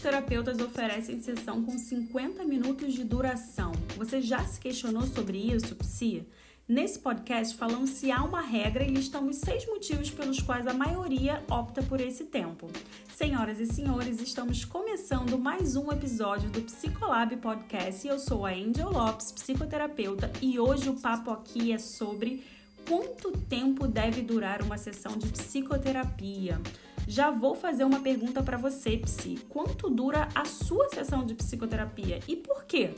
Terapeutas oferecem sessão com 50 minutos de duração. Você já se questionou sobre isso, Psi? Nesse podcast falamos se há uma regra e listamos seis motivos pelos quais a maioria opta por esse tempo. Senhoras e senhores, estamos começando mais um episódio do Psicolab Podcast eu sou a Angel Lopes, psicoterapeuta, e hoje o papo aqui é sobre quanto tempo deve durar uma sessão de psicoterapia. Já vou fazer uma pergunta para você, Psi. Quanto dura a sua sessão de psicoterapia e por quê?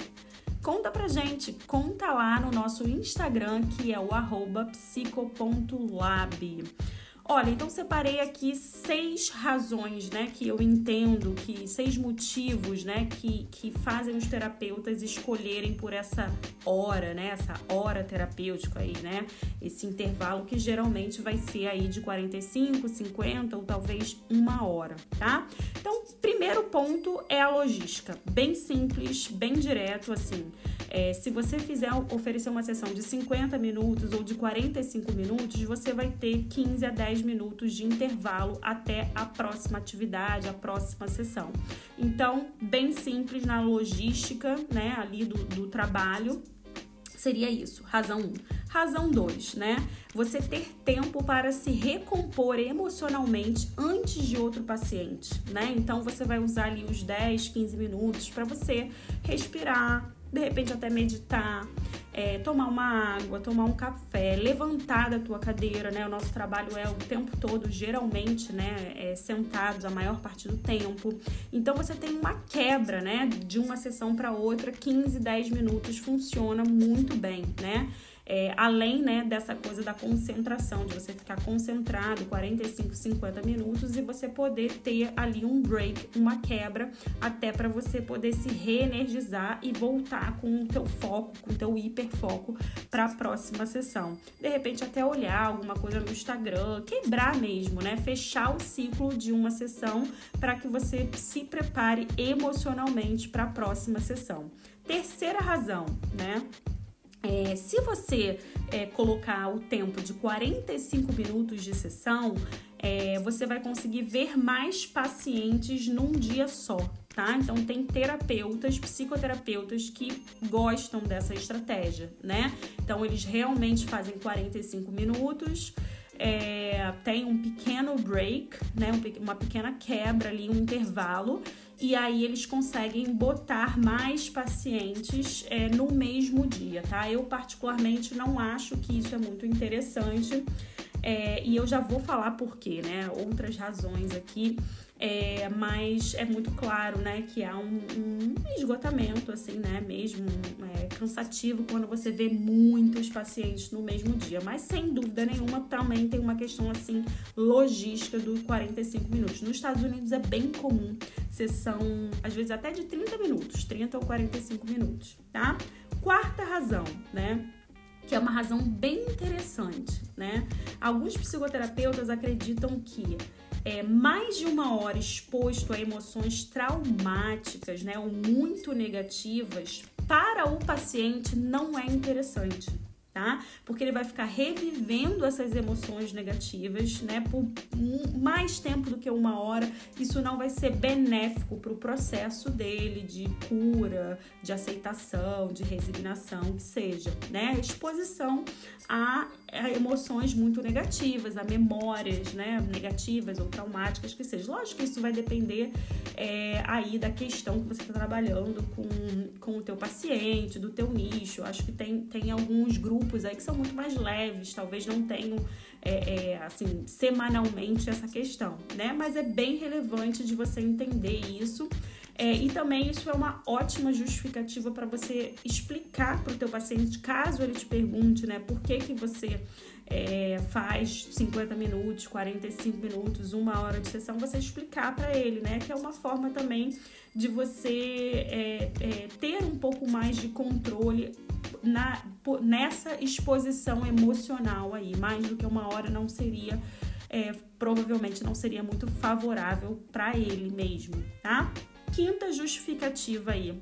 Conta pra gente, conta lá no nosso Instagram, que é o psico.lab. Olha, então separei aqui seis razões, né, que eu entendo que seis motivos, né, que, que fazem os terapeutas escolherem por essa hora, né, essa hora terapêutica aí, né, esse intervalo que geralmente vai ser aí de 45, 50 ou talvez uma hora, tá? Então, primeiro ponto é a logística, bem simples, bem direto, assim. É, se você fizer oferecer uma sessão de 50 minutos ou de 45 minutos, você vai ter 15 a 10 minutos de intervalo até a próxima atividade, a próxima sessão. Então, bem simples na logística, né, ali do, do trabalho, seria isso, razão 1. Um. Razão 2, né? Você ter tempo para se recompor emocionalmente antes de outro paciente, né? Então você vai usar ali os 10, 15 minutos para você respirar, de repente até meditar, é, tomar uma água, tomar um café, levantar da tua cadeira, né? O nosso trabalho é o tempo todo, geralmente, né? É, sentados a maior parte do tempo. Então você tem uma quebra, né? De uma sessão para outra, 15, 10 minutos funciona muito bem, né? É, além né, dessa coisa da concentração, de você ficar concentrado 45, 50 minutos e você poder ter ali um break, uma quebra, até para você poder se reenergizar e voltar com o teu foco, com o teu hiperfoco para a próxima sessão. De repente até olhar alguma coisa no Instagram, quebrar mesmo, né? Fechar o ciclo de uma sessão para que você se prepare emocionalmente para a próxima sessão. Terceira razão, né? É, se você é, colocar o tempo de 45 minutos de sessão, é, você vai conseguir ver mais pacientes num dia só, tá? Então, tem terapeutas, psicoterapeutas que gostam dessa estratégia, né? Então, eles realmente fazem 45 minutos. É, tem um pequeno break, né, uma pequena quebra ali, um intervalo, e aí eles conseguem botar mais pacientes é, no mesmo dia, tá? Eu particularmente não acho que isso é muito interessante é, e eu já vou falar por quê, né? Outras razões aqui é, mas é muito claro, né, que há um, um esgotamento, assim, né, mesmo é, cansativo quando você vê muitos pacientes no mesmo dia. Mas sem dúvida nenhuma também tem uma questão assim logística dos 45 minutos. Nos Estados Unidos é bem comum sessão, às vezes até de 30 minutos, 30 ou 45 minutos, tá? Quarta razão, né? que é uma razão bem? Alguns psicoterapeutas acreditam que é, mais de uma hora exposto a emoções traumáticas, né, ou muito negativas, para o paciente não é interessante tá? Porque ele vai ficar revivendo essas emoções negativas, né, por mais tempo do que uma hora. Isso não vai ser benéfico para o processo dele de cura, de aceitação, de resignação, que seja, né? Exposição a, emoções muito negativas, a memórias, né, negativas ou traumáticas que seja. Lógico que isso vai depender é, aí da questão que você está trabalhando com, com o teu paciente, do teu nicho. Acho que tem, tem alguns grupos grupos aí que são muito mais leves, talvez não tenham é, é, assim semanalmente essa questão, né? Mas é bem relevante de você entender isso. É, e também isso é uma ótima justificativa para você explicar para o teu paciente, caso ele te pergunte, né, por que, que você é, faz 50 minutos, 45 minutos, uma hora de sessão, você explicar para ele, né, que é uma forma também de você é, é ter um pouco mais de controle na, nessa exposição emocional aí, mais do que uma hora não seria, é, provavelmente não seria muito favorável para ele mesmo, tá? Quinta justificativa aí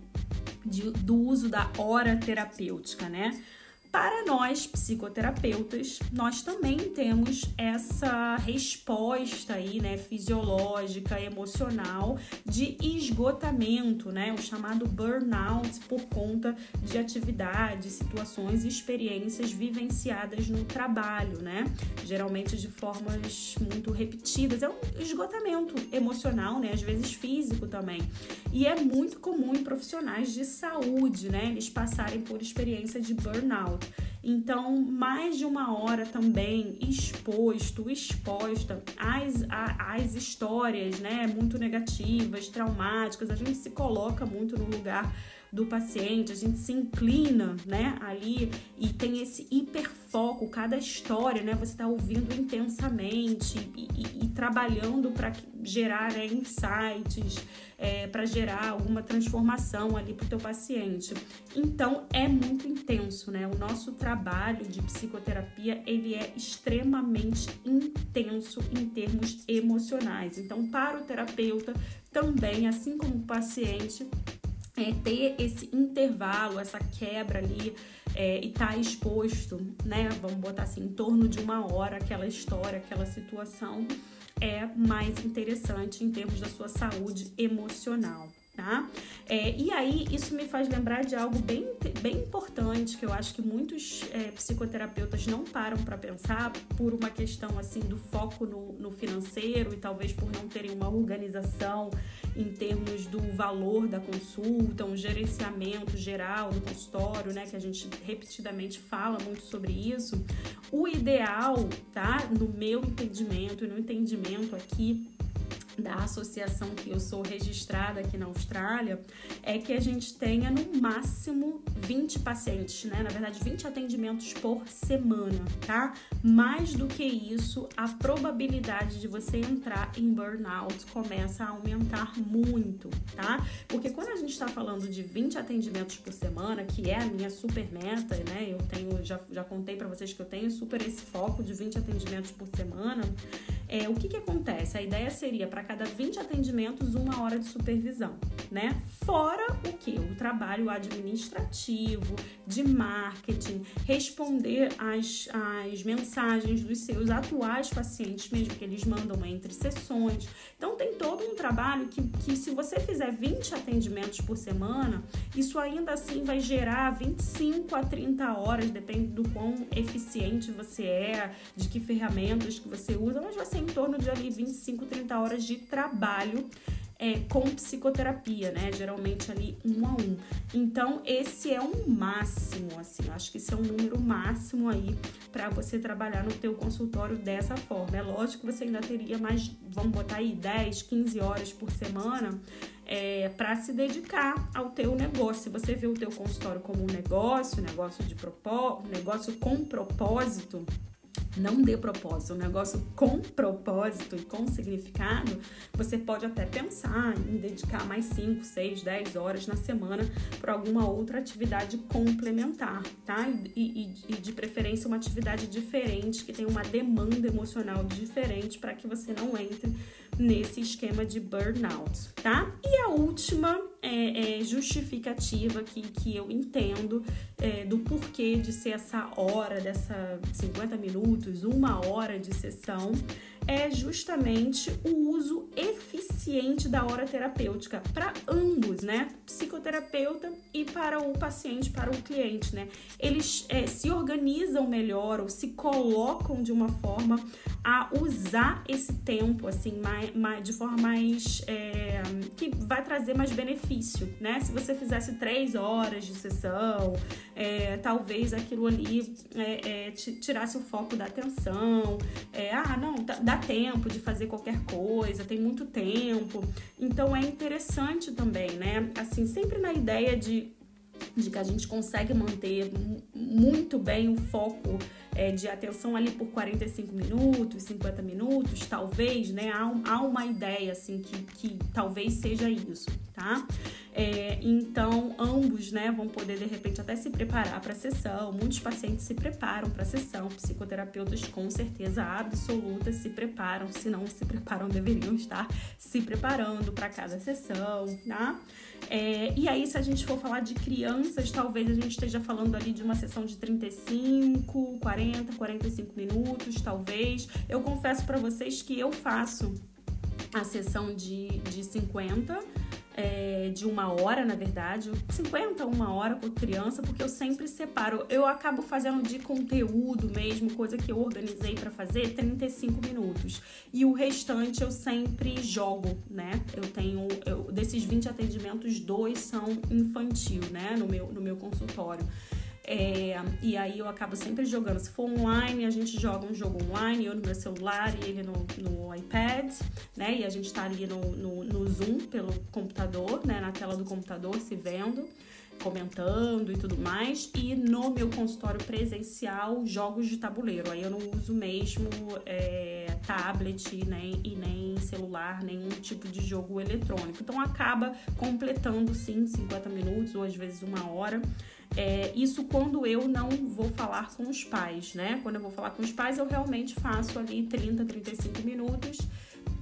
de, do uso da hora terapêutica, né? Para nós, psicoterapeutas, nós também temos essa resposta aí, né, fisiológica, emocional de esgotamento, né, o chamado burnout por conta de atividades, situações e experiências vivenciadas no trabalho, né? Geralmente de formas muito repetidas. É um esgotamento emocional, né, às vezes físico também. E é muito comum em profissionais de saúde, né, eles passarem por experiência de burnout. Então, mais de uma hora também exposto, exposta às, às histórias, né, muito negativas, traumáticas, a gente se coloca muito no lugar do paciente, a gente se inclina, né, ali e tem esse hiperfoco, cada história, né, você está ouvindo intensamente e, e, e trabalhando para gerar né, insights, é, para gerar alguma transformação ali para o teu paciente. Então é muito intenso, né? O nosso trabalho de psicoterapia ele é extremamente intenso em termos emocionais. Então para o terapeuta também, assim como o paciente, é, ter esse intervalo, essa quebra ali é, e estar tá exposto, né? Vamos botar assim, em torno de uma hora, aquela história, aquela situação, é mais interessante em termos da sua saúde emocional tá? É, e aí, isso me faz lembrar de algo bem, bem importante que eu acho que muitos é, psicoterapeutas não param para pensar por uma questão assim do foco no, no financeiro e talvez por não terem uma organização em termos do valor da consulta, um gerenciamento geral do consultório, né, que a gente repetidamente fala muito sobre isso. O ideal, tá, no meu entendimento e no entendimento aqui da associação que eu sou registrada aqui na Austrália é que a gente tenha no máximo 20 pacientes, né? Na verdade, 20 atendimentos por semana, tá? Mais do que isso, a probabilidade de você entrar em burnout começa a aumentar muito, tá? Porque quando a gente está falando de 20 atendimentos por semana, que é a minha super meta, né? Eu tenho, já, já contei para vocês que eu tenho super esse foco de 20 atendimentos por semana. É, o que que acontece? A ideia seria para cada 20 atendimentos, uma hora de supervisão, né? Fora o que? O trabalho administrativo, de marketing, responder às, às mensagens dos seus atuais pacientes, mesmo que eles mandam entre sessões. Então, tem todo um trabalho que, que se você fizer 20 atendimentos por semana, isso ainda assim vai gerar 25 a 30 horas, depende do quão eficiente você é, de que ferramentas que você usa, mas vai ser em torno de ali 25, 30 horas de trabalho é, com psicoterapia, né? Geralmente ali um a um. Então, esse é um máximo, assim, acho que esse é um número máximo aí para você trabalhar no teu consultório dessa forma. É lógico que você ainda teria mais, vamos botar aí 10, 15 horas por semana é, para se dedicar ao teu negócio. Se você vê o teu consultório como um negócio, negócio de propósito, negócio com propósito, não dê propósito, um negócio com propósito e com significado, você pode até pensar em dedicar mais 5, 6, 10 horas na semana para alguma outra atividade complementar, tá? E, e, e, de preferência uma atividade diferente, que tem uma demanda emocional diferente para que você não entre nesse esquema de burnout, tá? E a última é, é justificativa que, que eu entendo é, do porquê de ser essa hora, dessa 50 minutos, uma hora de sessão, é justamente o uso eficiente da hora terapêutica para ambos, né? Psicoterapeuta e para o paciente, para o cliente, né? Eles é, se organizam melhor ou se colocam de uma forma a usar esse tempo, assim, mais, mais de forma mais. É, que vai trazer mais benefício, né? Se você fizesse três horas de sessão, é, talvez aquilo ali é, é tirasse o foco da atenção. É, ah, não, dá tempo de fazer qualquer coisa, tem muito tempo. Então é interessante também, né? Assim, sempre na ideia de de que a gente consegue manter muito bem o foco é, de atenção ali por 45 minutos, 50 minutos, talvez, né? Há, há uma ideia, assim, que, que talvez seja isso, tá? É, então, ambos né, vão poder, de repente, até se preparar para a sessão. Muitos pacientes se preparam para a sessão, psicoterapeutas, com certeza absoluta, se preparam, se não se preparam, deveriam estar se preparando para cada sessão, tá? É, e aí, se a gente for falar de crianças, talvez a gente esteja falando ali de uma sessão de 35, 40, 45 minutos, talvez. Eu confesso para vocês que eu faço a sessão de, de 50 é, de uma hora, na verdade, 50 uma hora com criança, porque eu sempre separo. Eu acabo fazendo de conteúdo mesmo, coisa que eu organizei para fazer, 35 minutos. E o restante eu sempre jogo, né? Eu tenho, eu, desses 20 atendimentos, dois são infantil, né? No meu, no meu consultório. É, e aí eu acabo sempre jogando. Se for online, a gente joga um jogo online, eu no meu celular e ele no, no iPad, né? E a gente tá ali no, no, no Zoom pelo computador, né? Na tela do computador se vendo comentando e tudo mais. E no meu consultório presencial, jogos de tabuleiro. Aí eu não uso mesmo é, tablet nem, e nem celular, nenhum tipo de jogo eletrônico. Então acaba completando sim 50 minutos ou às vezes uma hora. É, isso quando eu não vou falar com os pais, né? Quando eu vou falar com os pais, eu realmente faço ali 30, 35 minutos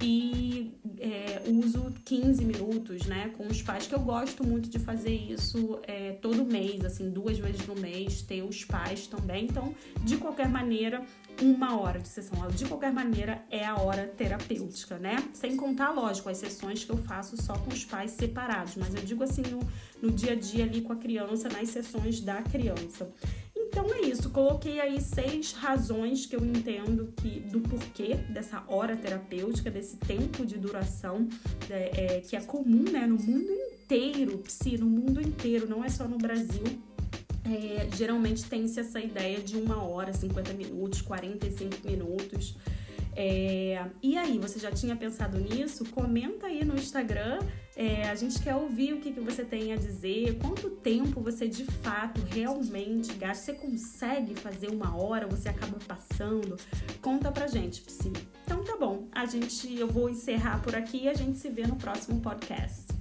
e é, uso 15 minutos, né, com os pais, que eu gosto muito de fazer isso é, todo mês, assim, duas vezes no mês, ter os pais também. Então, de qualquer maneira, uma hora de sessão, de qualquer maneira, é a hora terapêutica, né? Sem contar, lógico, as sessões que eu faço só com os pais separados, mas eu digo assim, no, no dia a dia ali com a criança, nas sessões da criança. Então é isso, coloquei aí seis razões que eu entendo que do porquê dessa hora terapêutica, desse tempo de duração é, é, que é comum né, no mundo inteiro, psi, no mundo inteiro, não é só no Brasil. É, geralmente tem-se essa ideia de uma hora, 50 minutos, 45 minutos. É, e aí, você já tinha pensado nisso? Comenta aí no Instagram. É, a gente quer ouvir o que, que você tem a dizer, quanto tempo você de fato realmente gasta. Você consegue fazer uma hora, você acaba passando? Conta pra gente, Psi. Então tá bom, a gente, eu vou encerrar por aqui e a gente se vê no próximo podcast.